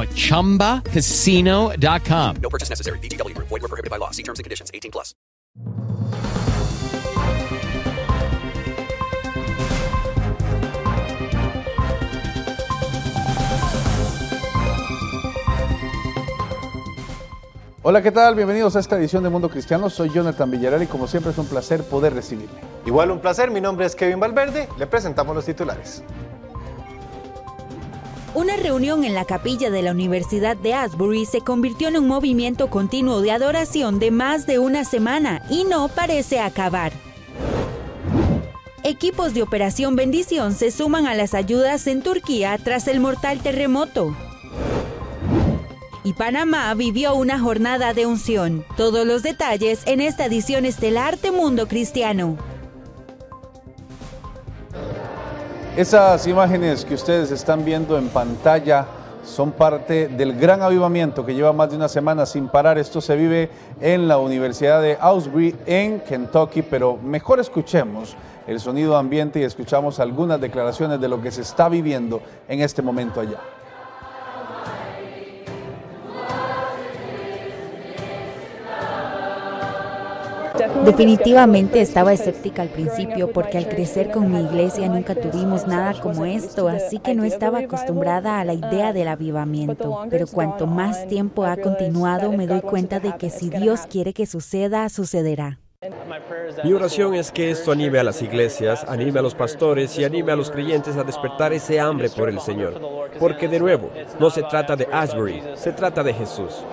at ChumbaCasino.com. No purchase necessary. VGW Group. Void were prohibited by law. See terms and conditions. 18 plus. Hola, ¿qué tal? Bienvenidos a esta edición de Mundo Cristiano. Soy Jonathan Villarreal y como siempre es un placer poder recibirle. Igual un placer, mi nombre es Kevin Valverde, le presentamos los titulares. Una reunión en la capilla de la Universidad de Asbury se convirtió en un movimiento continuo de adoración de más de una semana y no parece acabar. Equipos de Operación Bendición se suman a las ayudas en Turquía tras el mortal terremoto. Y Panamá vivió una jornada de unción. Todos los detalles en esta edición estelar de Mundo Cristiano. Esas imágenes que ustedes están viendo en pantalla son parte del gran avivamiento que lleva más de una semana sin parar. Esto se vive en la Universidad de Ausbury en Kentucky, pero mejor escuchemos el sonido ambiente y escuchamos algunas declaraciones de lo que se está viviendo en este momento allá. Definitivamente estaba escéptica al principio porque al crecer con mi iglesia nunca tuvimos nada como esto, así que no estaba acostumbrada a la idea del avivamiento. Pero cuanto más tiempo ha continuado, me doy cuenta de que si Dios quiere que suceda, sucederá. Mi oración es que esto anime a las iglesias, anime a los pastores y anime a los creyentes a despertar ese hambre por el Señor. Porque de nuevo, no se trata de Asbury, se trata de Jesús.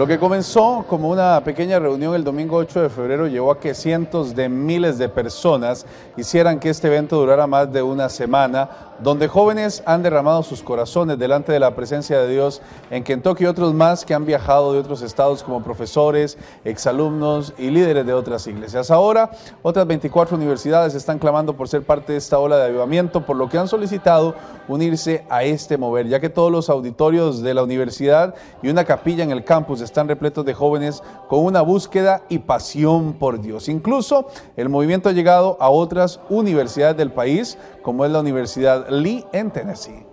Lo que comenzó como una pequeña reunión el domingo 8 de febrero llevó a que cientos de miles de personas hicieran que este evento durara más de una semana, donde jóvenes han derramado sus corazones delante de la presencia de Dios en Kentucky y otros más que han viajado de otros estados como profesores, exalumnos y líderes de otras iglesias. Ahora, otras 24 universidades están clamando por ser parte de esta ola de avivamiento, por lo que han solicitado unirse a este mover, ya que todos los auditorios de la universidad y una capilla en el campus están repletos de jóvenes con una búsqueda y pasión por Dios. Incluso el movimiento ha llegado a otras universidades del país, como es la Universidad Lee en Tennessee.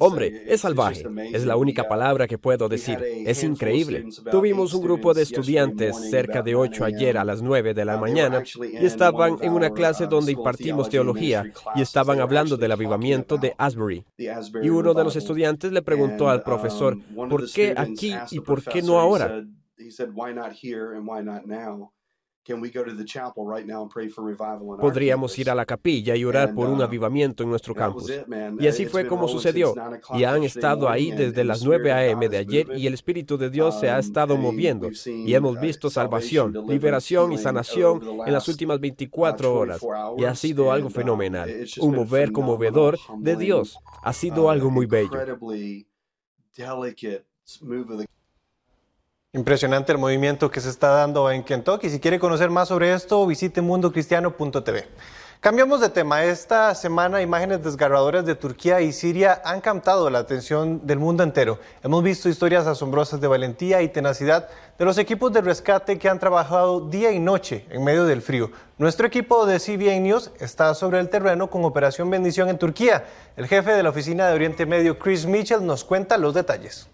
Hombre, es salvaje. Es la única palabra que puedo decir. Es increíble. Tuvimos un grupo de estudiantes, cerca de ocho ayer a las nueve de la mañana, y estaban en una clase donde impartimos teología y estaban hablando del avivamiento de Asbury. Y uno de los estudiantes le preguntó al profesor, ¿por qué aquí y por qué no ahora? Podríamos ir a la capilla y orar por un avivamiento en nuestro campus. Y así fue como sucedió. Y han estado ahí desde las 9 a.m. de ayer y el Espíritu de Dios se ha estado moviendo. Y hemos visto salvación, liberación y sanación en las últimas 24 horas. Y ha sido algo fenomenal. Un mover conmovedor de Dios. Ha sido algo muy bello. Impresionante el movimiento que se está dando en Kentucky. Si quiere conocer más sobre esto, visite mundocristiano.tv. Cambiamos de tema. Esta semana imágenes desgarradoras de Turquía y Siria han captado la atención del mundo entero. Hemos visto historias asombrosas de valentía y tenacidad de los equipos de rescate que han trabajado día y noche en medio del frío. Nuestro equipo de CBN News está sobre el terreno con Operación Bendición en Turquía. El jefe de la oficina de Oriente Medio, Chris Mitchell, nos cuenta los detalles.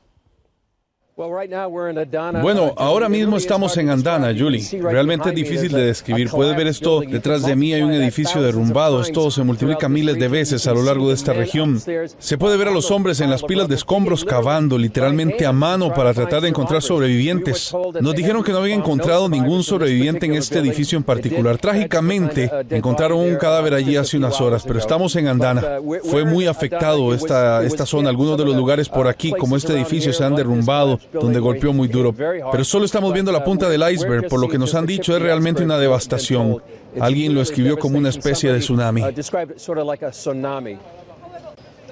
Bueno, ahora mismo estamos en Andana, Julie. Realmente es difícil de describir. Puedes ver esto detrás de mí, hay un edificio derrumbado. Esto se multiplica miles de veces a lo largo de esta región. Se puede ver a los hombres en las pilas de escombros cavando, literalmente a mano, para tratar de encontrar sobrevivientes. Nos dijeron que no habían encontrado ningún sobreviviente en este edificio en particular. Trágicamente, encontraron un cadáver allí hace unas horas, pero estamos en Andana. Fue muy afectado esta, esta zona. Algunos de los lugares por aquí, como este edificio, se han derrumbado donde golpeó muy duro. Pero solo estamos viendo la punta del iceberg, por lo que nos han dicho es realmente una devastación. Alguien lo escribió como una especie de tsunami.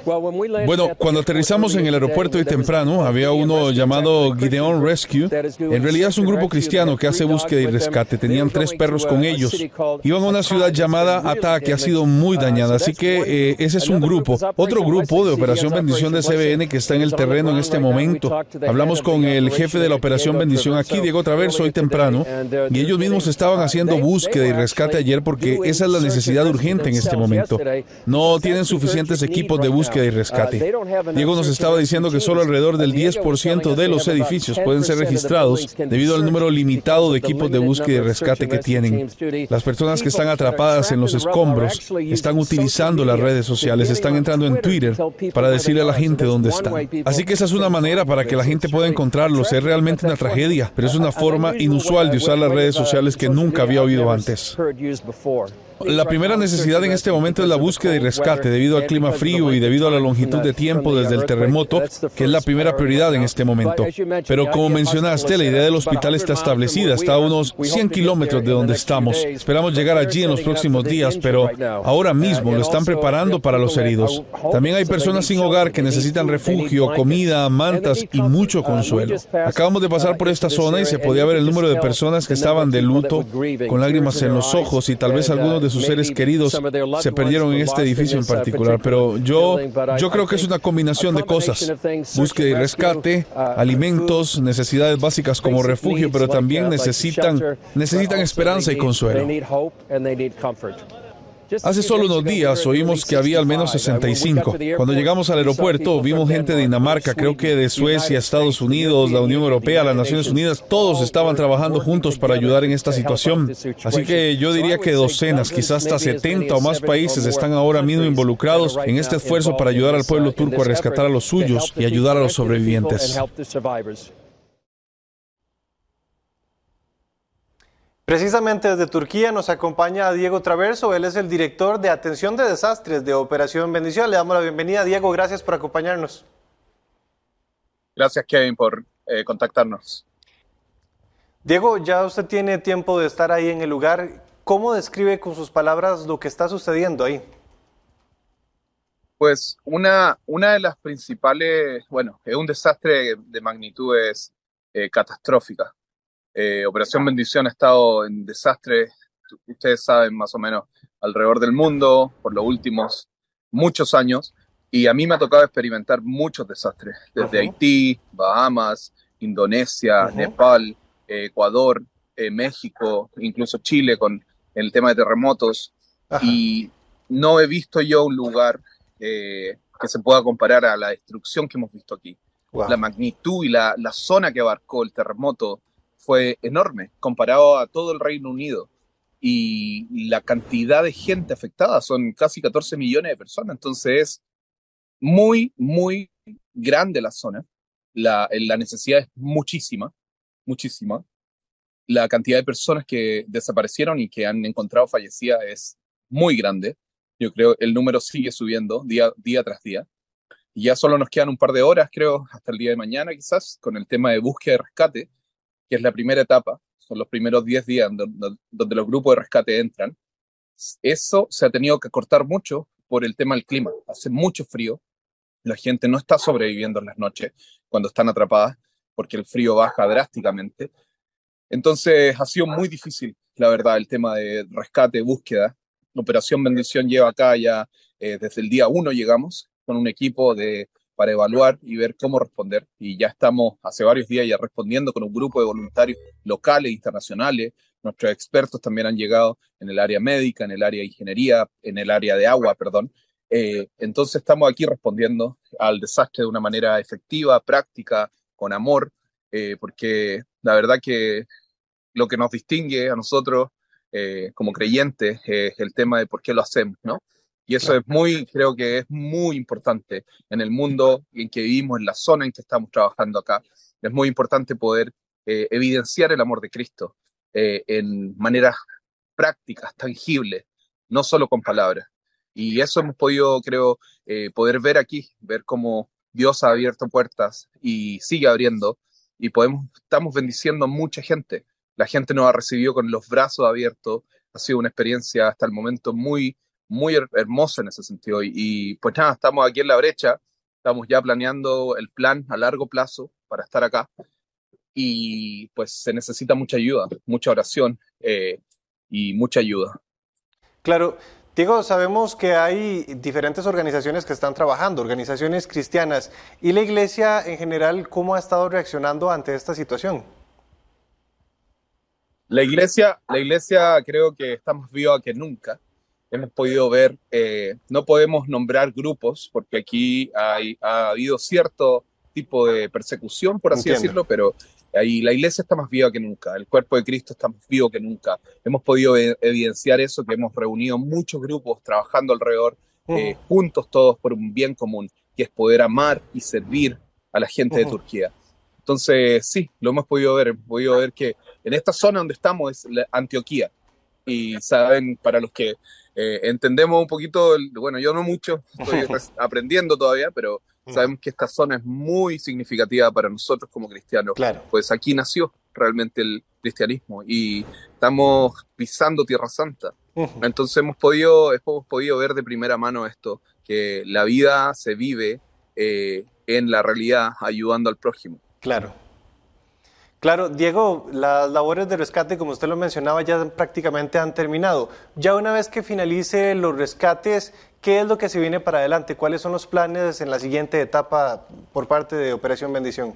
Bueno, cuando aterrizamos en el aeropuerto de temprano, había uno llamado Gideon Rescue. En realidad es un grupo cristiano que hace búsqueda y rescate. Tenían tres perros con ellos. Iban a una ciudad llamada Ata, que ha sido muy dañada. Así que eh, ese es un grupo. Otro grupo de Operación Bendición de CBN que está en el terreno en este momento. Hablamos con el jefe de la Operación Bendición aquí, Diego Traverso, hoy temprano. Y ellos mismos estaban haciendo búsqueda y rescate ayer porque esa es la necesidad urgente en este momento. No tienen suficientes equipos de búsqueda y rescate. Diego nos estaba diciendo que solo alrededor del 10% de los edificios pueden ser registrados debido al número limitado de equipos de búsqueda y rescate que tienen. Las personas que están atrapadas en los escombros están utilizando las redes sociales, están entrando en Twitter para decirle a la gente dónde están. Así que esa es una manera para que la gente pueda encontrarlos. Es realmente una tragedia, pero es una forma inusual de usar las redes sociales que nunca había oído antes. La primera necesidad en este momento es la búsqueda y rescate debido al clima frío y debido a la longitud de tiempo desde el terremoto, que es la primera prioridad en este momento. Pero como mencionaste, la idea del hospital está establecida, está a unos 100 kilómetros de donde estamos. Esperamos llegar allí en los próximos días, pero ahora mismo lo están preparando para los heridos. También hay personas sin hogar que necesitan refugio, comida, mantas y mucho consuelo. Acabamos de pasar por esta zona y se podía ver el número de personas que estaban de luto, con lágrimas en los ojos y tal vez algunos de sus seres queridos se perdieron en este edificio en particular, pero yo, yo creo que es una combinación de cosas. Búsqueda y rescate, alimentos, necesidades básicas como refugio, pero también necesitan, necesitan esperanza y consuelo. Hace solo unos días oímos que había al menos 65. Cuando llegamos al aeropuerto vimos gente de Dinamarca, creo que de Suecia, Estados Unidos, la Unión Europea, las Naciones Unidas, todos estaban trabajando juntos para ayudar en esta situación. Así que yo diría que docenas, quizás hasta 70 o más países están ahora mismo involucrados en este esfuerzo para ayudar al pueblo turco a rescatar a los suyos y ayudar a los sobrevivientes. Precisamente desde Turquía nos acompaña Diego Traverso, él es el director de Atención de Desastres de Operación Bendición. Le damos la bienvenida, Diego, gracias por acompañarnos. Gracias, Kevin, por eh, contactarnos. Diego, ya usted tiene tiempo de estar ahí en el lugar. ¿Cómo describe con sus palabras lo que está sucediendo ahí? Pues una, una de las principales, bueno, es un desastre de magnitudes eh, catastróficas eh, Operación Bendición ha estado en desastres, ustedes saben más o menos, alrededor del mundo por los últimos muchos años. Y a mí me ha tocado experimentar muchos desastres, desde Haití, Bahamas, Indonesia, Nepal, Ecuador, eh, México, incluso Chile con el tema de terremotos. Y no he visto yo un lugar eh, que se pueda comparar a la destrucción que hemos visto aquí. La magnitud y la, la, zona que abarcó el terremoto fue enorme comparado a todo el Reino Unido. Y la cantidad de gente afectada son casi 14 millones de personas. Entonces es muy, muy grande la zona. La, la necesidad es muchísima, muchísima. La cantidad de personas que desaparecieron y que han encontrado fallecidas es muy grande. Yo creo el número sigue subiendo día, día tras día. Y ya solo nos quedan un par de horas, creo, hasta el día de mañana quizás, con el tema de búsqueda y rescate que es la primera etapa, son los primeros 10 días donde, los grupos de rescate entran, eso se ha tenido que cortar mucho por el tema del clima. Hace mucho frío, la gente no está sobreviviendo en las noches cuando están atrapadas porque el frío baja drásticamente. Entonces ha sido muy difícil, la verdad, el tema de rescate, búsqueda. Operación Bendición lleva acá ya eh, desde el día uno llegamos con un equipo de para evaluar y ver cómo responder. Y ya estamos hace varios días ya respondiendo con un grupo de voluntarios locales e internacionales. Nuestros expertos también han llegado en el área médica, en el área de ingeniería, en el área de agua, perdón. Eh, entonces estamos aquí respondiendo al desastre de una manera efectiva, práctica, con amor eh, porque la verdad que lo que nos distingue a nosotros eh, como creyentes es el tema de por qué lo hacemos, ¿no? Y eso es muy, creo que es muy importante en el mundo en que vivimos, en la zona en que estamos trabajando acá. Es muy importante poder eh, evidenciar el amor de Cristo en maneras prácticas, tangibles, no solo con palabras. Y eso hemos podido, creo, poder ver aquí, ver cómo Dios ha abierto puertas y sigue abriendo y podemos, estamos bendiciendo a mucha gente. La gente nos ha recibido con los brazos abiertos. Ha sido una experiencia hasta el momento muy, muy hermosa en ese sentido. Y, pues nada, estamos aquí en la brecha. Estamos ya planeando el plan a largo plazo para estar acá. Y pues se necesita mucha ayuda, mucha oración eh, y mucha ayuda. Claro, Diego, sabemos que hay diferentes organizaciones que están trabajando, organizaciones cristianas, y la iglesia en general, ¿cómo ha estado reaccionando ante esta situación? La iglesia, la iglesia creo que está más viva que nunca. Hemos podido ver, eh, no podemos nombrar grupos porque aquí hay, ha habido cierto tipo de persecución, por así decirlo, pero Ahí la iglesia está más viva que nunca, el cuerpo de Cristo está más vivo que nunca. Hemos podido e-, evidenciar eso, que hemos reunido muchos grupos trabajando alrededor, eh, juntos todos por un bien común, que es poder amar y servir a la gente de Turquía. Entonces, sí, lo hemos podido ver, hemos podido ver que en esta zona donde estamos es Antioquía. Y saben, para los que eh, entendemos un poquito, bueno, yo no mucho, estoy aprendiendo todavía, pero Mm. Sabemos que esta zona es muy significativa para nosotros como cristianos. Claro. Pues aquí nació realmente el cristianismo y estamos pisando Tierra Santa. Entonces hemos podido, hemos podido ver de primera mano esto, que la vida se vive eh, en la realidad ayudando al prójimo. Claro. Claro, Diego, las labores de rescate, como usted lo mencionaba, ya prácticamente han terminado. Ya una vez que finalice los rescates, ¿qué es lo que se viene para adelante? ¿Cuáles son los planes en la siguiente etapa por parte de Operación Bendición?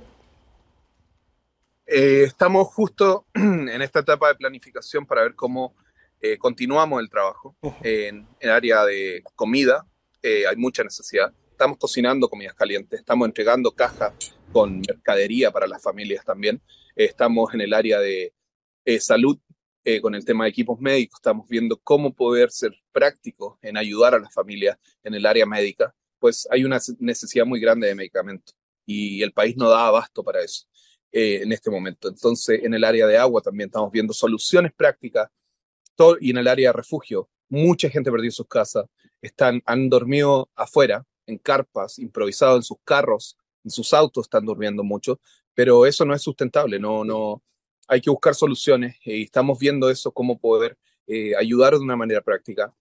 Eh, estamos justo en esta etapa de planificación para ver cómo eh, continuamos el trabajo. en el área de comida eh, hay mucha necesidad. Estamos cocinando comidas calientes, estamos entregando cajas con mercadería para las familias también estamos en el área de eh, salud eh, con el tema de equipos médicos, estamos viendo cómo poder ser prácticos en ayudar a las familias en el área médica, pues hay una necesidad muy grande de medicamentos y el país no da abasto para eso eh, en este momento. Entonces, en el área de agua también estamos viendo soluciones prácticas y en el área de refugio, mucha gente perdió sus casas, están, han dormido afuera, en carpas, improvisados en sus carros, en sus autos están durmiendo mucho, pero eso no es sustentable, no, no, hay que buscar soluciones y estamos viendo eso, cómo poder eh, ayudar de una manera práctica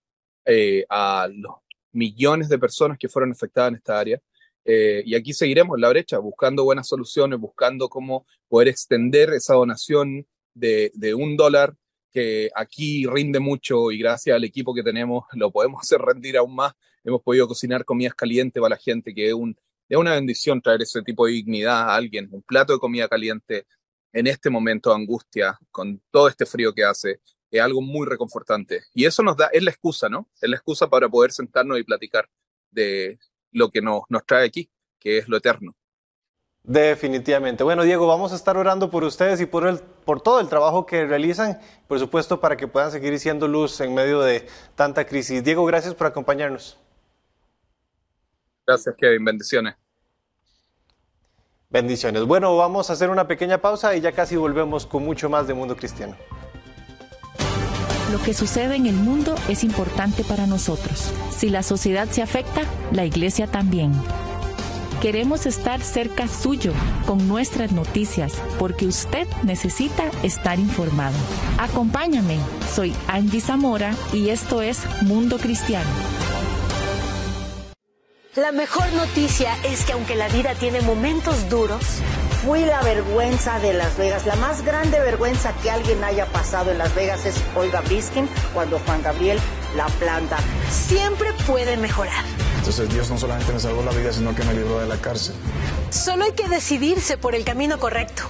eh, a los millones de personas que fueron afectadas en esta área. Eh, y aquí seguiremos en la brecha, buscando buenas soluciones, buscando cómo poder extender esa donación de, de un dólar que aquí rinde mucho y gracias al equipo que tenemos lo podemos hacer rendir aún más. Hemos podido cocinar comidas calientes para la gente, que es un, es una bendición traer ese tipo de dignidad a alguien, un plato de comida caliente en este momento de angustia, con todo este frío que hace, es algo muy reconfortante. Y eso nos da, es la excusa, ¿no? Es la excusa para poder sentarnos y platicar de lo que nos, nos trae aquí, que es lo eterno. Definitivamente. Bueno, Diego, vamos a estar orando por ustedes y por, el, por todo el trabajo que realizan, por supuesto, para que puedan seguir siendo luz en medio de tanta crisis. Diego, gracias por acompañarnos. Gracias, Kevin. Bendiciones. Bendiciones. Bueno, vamos a hacer una pequeña pausa y ya casi volvemos con mucho más de Mundo Cristiano. Lo que sucede en el mundo es importante para nosotros. Si la sociedad se afecta, la iglesia también. Queremos estar cerca suyo con nuestras noticias porque usted necesita estar informado. Acompáñame, soy Angie Zamora y esto es Mundo Cristiano. La mejor noticia es que aunque la vida tiene momentos duros, fui la vergüenza de Las Vegas. La más grande vergüenza que alguien haya pasado en Las Vegas es Olga Biskin cuando Juan Gabriel la planta. Siempre puede mejorar. Entonces Dios no solamente me salvó la vida, sino que me libró de la cárcel. Solo hay que decidirse por el camino correcto.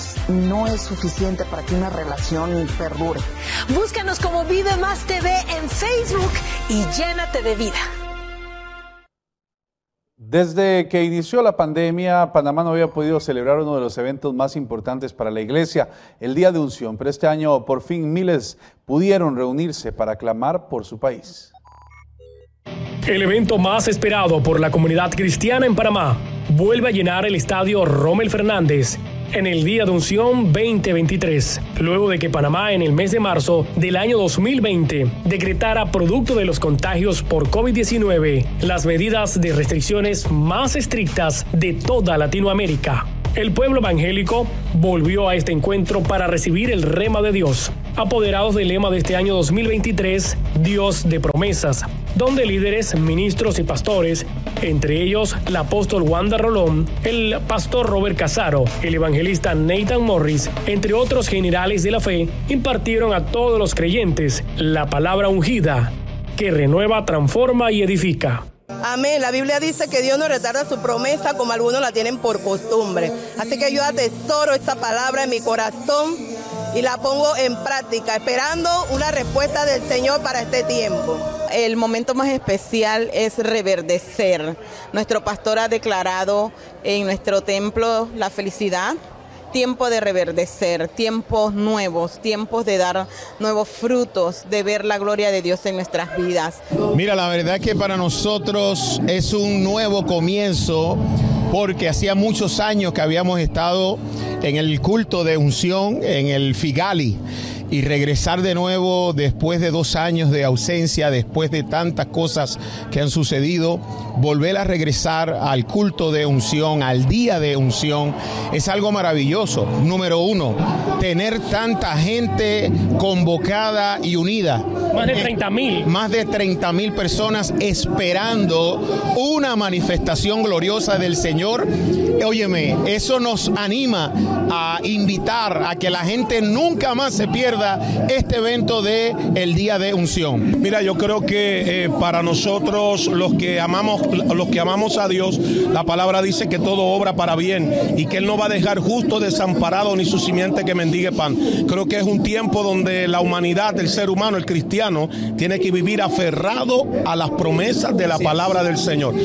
no es suficiente para que una relación perdure. Búscanos como Vive Más TV en Facebook y llénate de vida. Desde que inició la pandemia, Panamá no había podido celebrar uno de los eventos más importantes para la iglesia, el Día de Unción, pero este año por fin miles pudieron reunirse para clamar por su país. El evento más esperado por la comunidad cristiana en Panamá vuelve a llenar el estadio Rommel Fernández en el Día de Unción 2023, luego de que Panamá en el mes de marzo del año 2020 decretara producto de los contagios por COVID-19 las medidas de restricciones más estrictas de toda Latinoamérica. El pueblo evangélico volvió a este encuentro para recibir el rema de Dios, apoderados del lema de este año 2023, Dios de promesas, donde líderes, ministros y pastores, entre ellos el apóstol Wanda Rolón, el pastor Robert Casaro, el evangelista Nathan Morris, entre otros generales de la fe, impartieron a todos los creyentes la palabra ungida que renueva, transforma y edifica. Amén. La Biblia dice que Dios no retarda su promesa como algunos la tienen por costumbre. Así que yo atesoro esa palabra en mi corazón y la pongo en práctica, esperando una respuesta del Señor para este tiempo. El momento más especial es reverdecer. Nuestro pastor ha declarado en nuestro templo la felicidad, tiempo de reverdecer, tiempos nuevos, tiempos de dar nuevos frutos, de ver la gloria de Dios en nuestras vidas. Mira, la verdad es que para nosotros es un nuevo comienzo porque hacía muchos años que habíamos estado en el culto de unción en el Figali y regresar de nuevo después de dos años de ausencia, después de tantas cosas que han sucedido, volver a regresar al culto de unción, al día de unción, es algo maravilloso. Número uno, tener tanta gente convocada y unida. Más de 30 mil. Más de 30 mil personas esperando una manifestación gloriosa del Señor. Óyeme, eso nos anima a invitar a que la gente nunca más se pierda este evento de el Día de Unción? Mira, yo creo que eh, para nosotros los que amamos los que amamos a Dios, la palabra dice que todo obra para bien y que él no va a dejar justo desamparado ni su simiente que mendigue pan. Creo que es un tiempo donde la humanidad, el ser humano, el cristiano tiene que vivir aferrado a las promesas de la palabra del Señor.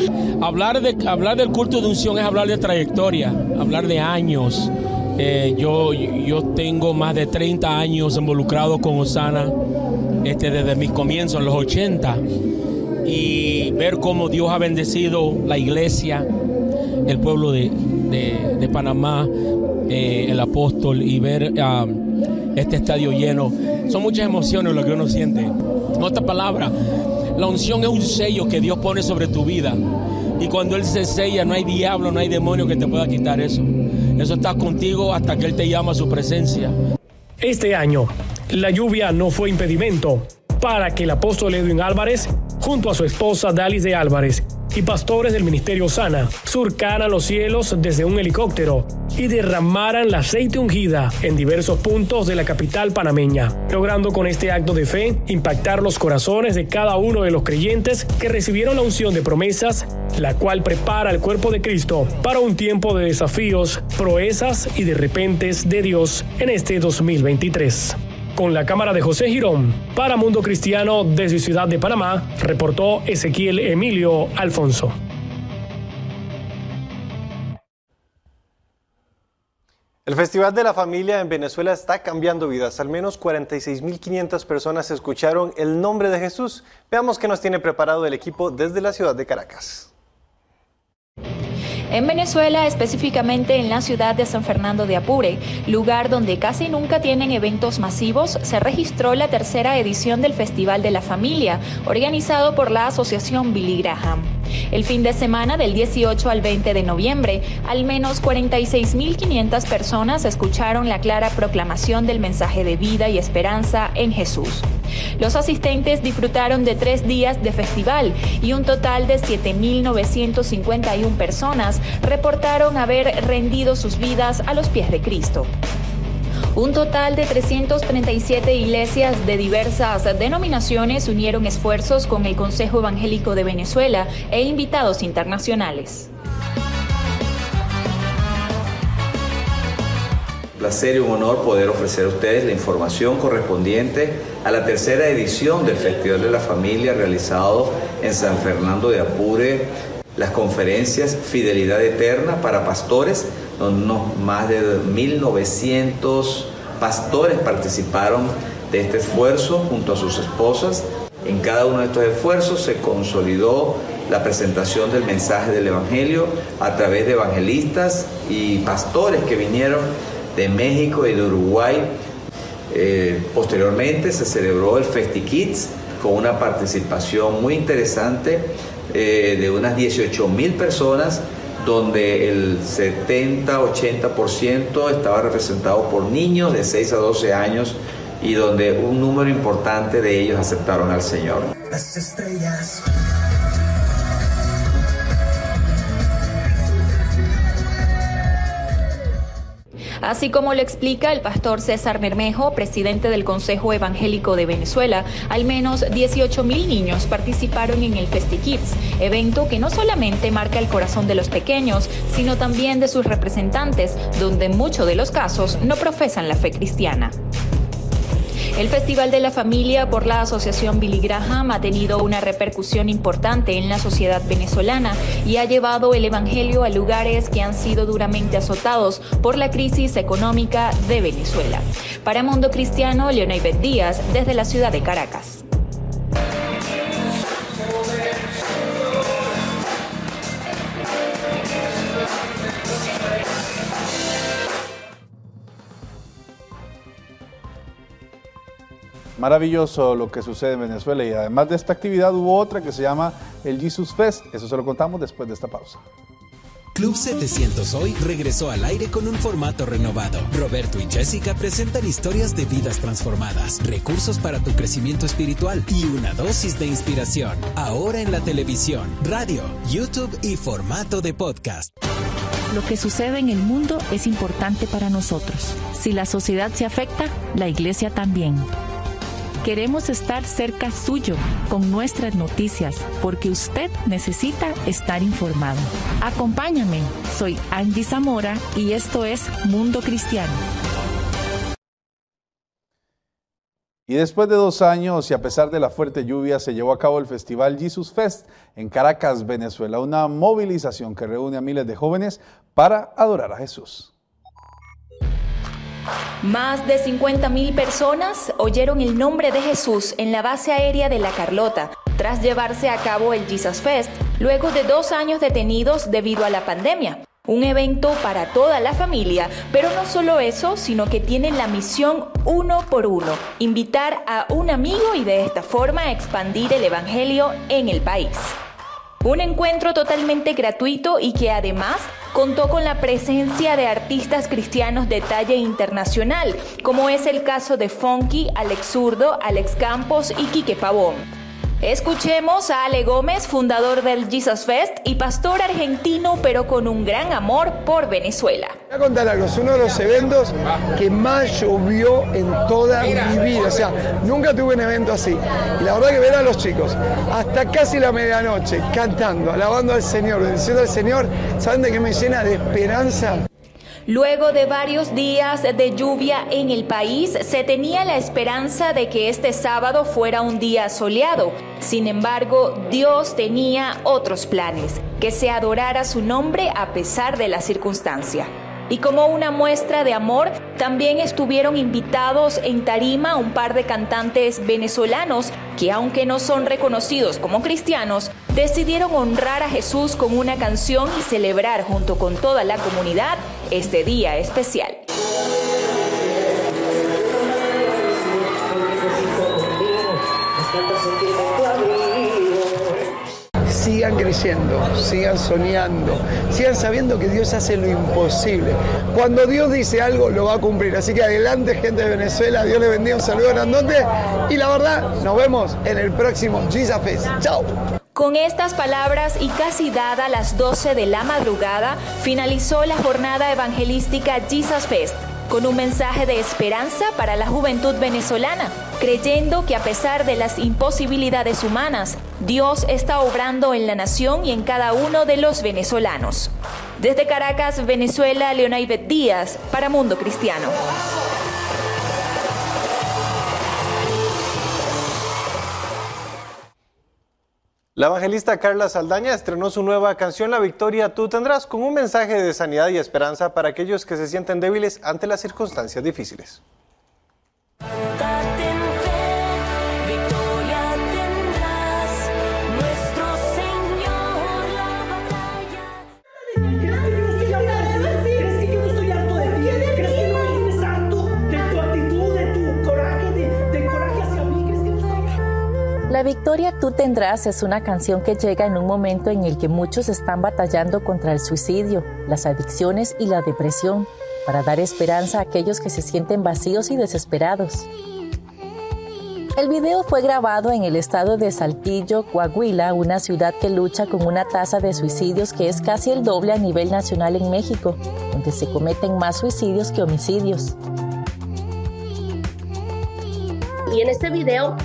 Hablar de hablar del culto de unción es hablar de trayectoria, hablar de años eh, yo, yo tengo más de 30 años involucrado con Osana este, desde mis comienzos, en los 80, y ver cómo Dios ha bendecido la iglesia, el pueblo de, Panamá, eh, el apóstol, y ver um, este estadio lleno. Son muchas emociones lo que uno siente. En otra palabra, la unción es un sello que Dios pone sobre tu vida. Y cuando Él se sella, no hay diablo, no hay demonio que te pueda quitar eso. Eso está contigo hasta que Él te llama a su presencia. Este año, la lluvia no fue impedimento para que el apóstol Edwin Álvarez, junto a su esposa Dalis de Álvarez, y pastores del Ministerio Sana surcaran los cielos desde un helicóptero y derramaran la aceite ungida en diversos puntos de la capital panameña, logrando con este acto de fe impactar los corazones de cada uno de los creyentes que recibieron la unción de promesas, la cual prepara el cuerpo de Cristo para un tiempo de desafíos, proezas y de repentes de Dios en este 2023 con la cámara de José Girón. Para Mundo Cristiano desde Ciudad de Panamá, reportó Ezequiel Emilio Alfonso. El Festival de la Familia en Venezuela está cambiando vidas. Al menos 46.500 personas escucharon el nombre de Jesús. Veamos qué nos tiene preparado el equipo desde la ciudad de Caracas. En Venezuela, específicamente en la ciudad de San Fernando de Apure, lugar donde casi nunca tienen eventos masivos, se registró la tercera edición del Festival de la Familia, organizado por la Asociación Billy Graham. El fin de semana del 18 al 20 de noviembre, al menos 46.500 personas escucharon la clara proclamación del mensaje de vida y esperanza en Jesús. Los asistentes disfrutaron de tres días de festival y un total de 7.951 personas reportaron haber rendido sus vidas a los pies de Cristo. Un total de 337 iglesias de diversas denominaciones unieron esfuerzos con el Consejo Evangélico de Venezuela e invitados internacionales. Placer y un honor poder ofrecer a ustedes la información correspondiente a la tercera edición del Festival de la Familia realizado en San Fernando de Apure, las conferencias Fidelidad Eterna para Pastores, donde más de 1.900 pastores participaron de este esfuerzo junto a sus esposas. En cada uno de estos esfuerzos se consolidó la presentación del mensaje del Evangelio a través de evangelistas y pastores que vinieron de México y de Uruguay. Eh, posteriormente se celebró el FestiKids con una participación muy interesante eh, de unas 18 mil personas donde el 70-80% estaba representado por niños de 6 a 12 años y donde un número importante de ellos aceptaron al Señor. Así como lo explica el pastor César Bermejo, presidente del Consejo Evangélico de Venezuela, al menos 18 mil niños participaron en el FestiKids, evento que no solamente marca el corazón de los pequeños, sino también de sus representantes, donde en muchos de los casos no profesan la fe cristiana. El Festival de la Familia por la Asociación Billy Graham ha tenido una repercusión importante en la sociedad venezolana y ha llevado el Evangelio a lugares que han sido duramente azotados por la crisis económica de Venezuela. Para Mundo Cristiano, Leonel Díaz, desde la ciudad de Caracas. Maravilloso lo que sucede en Venezuela y además de esta actividad hubo otra que se llama el Jesus Fest. Eso se lo contamos después de esta pausa. Club 700 hoy regresó al aire con un formato renovado. Roberto y Jessica presentan historias de vidas transformadas, recursos para tu crecimiento espiritual y una dosis de inspiración. Ahora en la televisión, radio, YouTube y formato de podcast. Lo que sucede en el mundo es importante para nosotros. Si la sociedad se afecta, la iglesia también. Queremos estar cerca suyo con nuestras noticias porque usted necesita estar informado. Acompáñame, soy Andy Zamora y esto es Mundo Cristiano. Y después de dos años y a pesar de la fuerte lluvia, se llevó a cabo el Festival Jesus Fest en Caracas, Venezuela, una movilización que reúne a miles de jóvenes para adorar a Jesús. Más de 50.000 personas oyeron el nombre de Jesús en la base aérea de La Carlota tras llevarse a cabo el Jesus Fest luego de dos años detenidos debido a la pandemia. Un evento para toda la familia, pero no solo eso, sino que tienen la misión uno por uno, invitar a un amigo y de esta forma expandir el Evangelio en el país. Un encuentro totalmente gratuito y que además contó con la presencia de artistas cristianos de talla internacional, como es el caso de Funky, Alex Zurdo, Alex Campos y Quique Pavón. Escuchemos a Ale Gómez, fundador del Jesus Fest y pastor argentino, pero con un gran amor por Venezuela. Voy a contar algo, es uno de los eventos que más llovió en toda mi vida. O sea, nunca tuve un evento así. Y la verdad que ver a los chicos hasta casi la medianoche cantando, alabando al Señor, bendiciendo al Señor, ¿saben de qué me llena de esperanza? Luego de varios días de lluvia en el país, se tenía la esperanza de que este sábado fuera un día soleado. Sin embargo, Dios tenía otros planes, que se adorara su nombre a pesar de la circunstancia. Y como una muestra de amor, también estuvieron invitados en Tarima un par de cantantes venezolanos que aunque no son reconocidos como cristianos, decidieron honrar a Jesús con una canción y celebrar junto con toda la comunidad este día especial. sigan creyendo, sigan soñando, sigan sabiendo que Dios hace lo imposible. Cuando Dios dice algo, lo va a cumplir. Así que adelante, gente de Venezuela. Dios les bendiga. Un saludo grandote. Y la verdad, nos vemos en el próximo Jesus Fest. Chao. Con estas palabras y casi dada las 12 de la madrugada, finalizó la jornada evangelística Jesus Fest con un mensaje de esperanza para la juventud venezolana, creyendo que a pesar de las imposibilidades humanas, Dios está obrando en la nación y en cada uno de los venezolanos. Desde Caracas, Venezuela, Leona Ivette Díaz, para Mundo Cristiano. La evangelista Carla Saldaña estrenó su nueva canción La Victoria Tú Tendrás con un mensaje de sanidad y esperanza para aquellos que se sienten débiles ante las circunstancias difíciles. La victoria tú tendrás es una canción que llega en un momento en el que muchos están batallando contra el suicidio, las adicciones y la depresión, para dar esperanza a aquellos que se sienten vacíos y desesperados. El video fue grabado en el estado de Saltillo, Coahuila, una ciudad que lucha con una tasa de suicidios que es casi el doble a nivel nacional en México, donde se cometen más suicidios que homicidios. Y en este video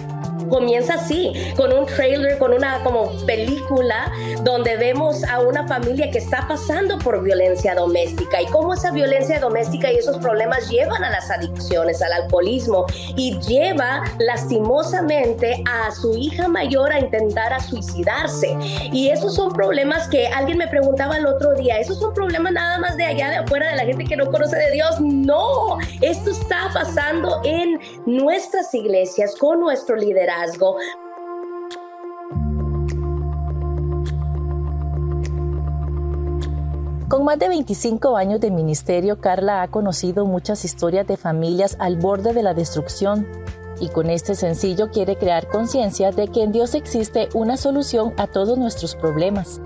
comienza así, con un trailer, con una como película donde vemos a una familia que está pasando por violencia doméstica y cómo esa violencia doméstica y esos problemas llevan a las adicciones, al alcoholismo y lleva lastimosamente a su hija mayor a intentar a suicidarse. Y esos son problemas que alguien me preguntaba el otro día, esos son problemas nada más de allá de afuera de la gente que no conoce de Dios. No, esto está pasando en nuestras iglesias con nuestro liderazgo con más de 25 años de ministerio, Carla ha conocido muchas historias de familias al borde de la destrucción y con este sencillo quiere crear conciencia de que en Dios existe una solución a todos nuestros problemas.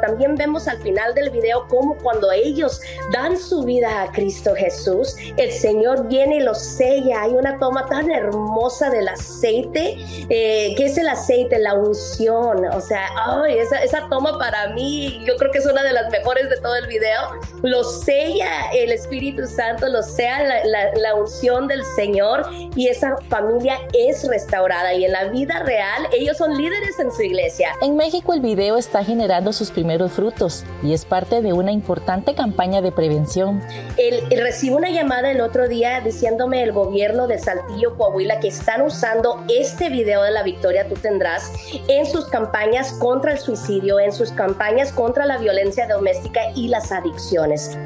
También vemos al final del video cómo cuando ellos dan su vida a Cristo Jesús, el Señor viene y los sella. Hay una toma tan hermosa del aceite, eh, que es el aceite, la unción. O sea, ay, esa, esa toma para mí, yo creo que es una de las mejores de todo el video. Lo sella el Espíritu Santo, lo sea la, la unción del Señor y esa familia es restaurada. Y en la vida real, ellos son líderes en su iglesia. En México el video está generando sus primeros frutos y es parte de una importante campaña de prevención. El, recibo una llamada el otro día diciéndome el gobierno de Saltillo, Coahuila, que están usando este video de la victoria tú tendrás en sus campañas contra el suicidio, en sus campañas contra la violencia doméstica y las adicciones.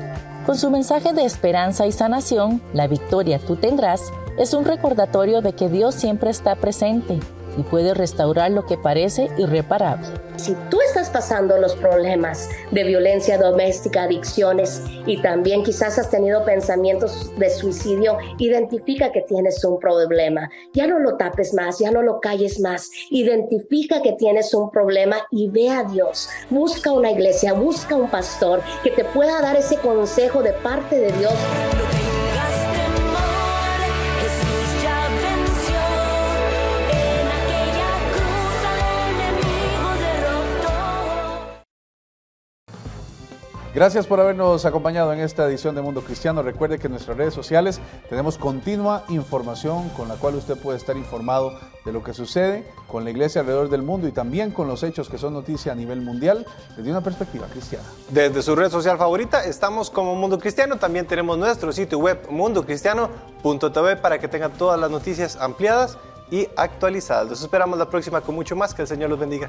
Con su mensaje de esperanza y sanación, la victoria tú tendrás es un recordatorio de que Dios siempre está presente y puede restaurar lo que parece irreparable. Si tú estás pasando los problemas de violencia doméstica, adicciones y también quizás has tenido pensamientos de suicidio, identifica que tienes un problema. Ya no lo tapes más, ya no lo calles más. Identifica que tienes un problema y ve a Dios. Busca una iglesia, busca un pastor que te pueda dar ese consejo de parte de Dios. Gracias por habernos acompañado en esta edición de Mundo Cristiano. Recuerde que en nuestras redes sociales tenemos continua información con la cual usted puede estar informado de lo que sucede con la iglesia alrededor del mundo y también con los hechos que son noticia a nivel mundial desde una perspectiva cristiana. Desde su red social favorita estamos como Mundo Cristiano. También tenemos nuestro sitio web mundocristiano.tv para que tengan todas las noticias ampliadas y actualizadas. Los esperamos la próxima con mucho más. Que el Señor los bendiga.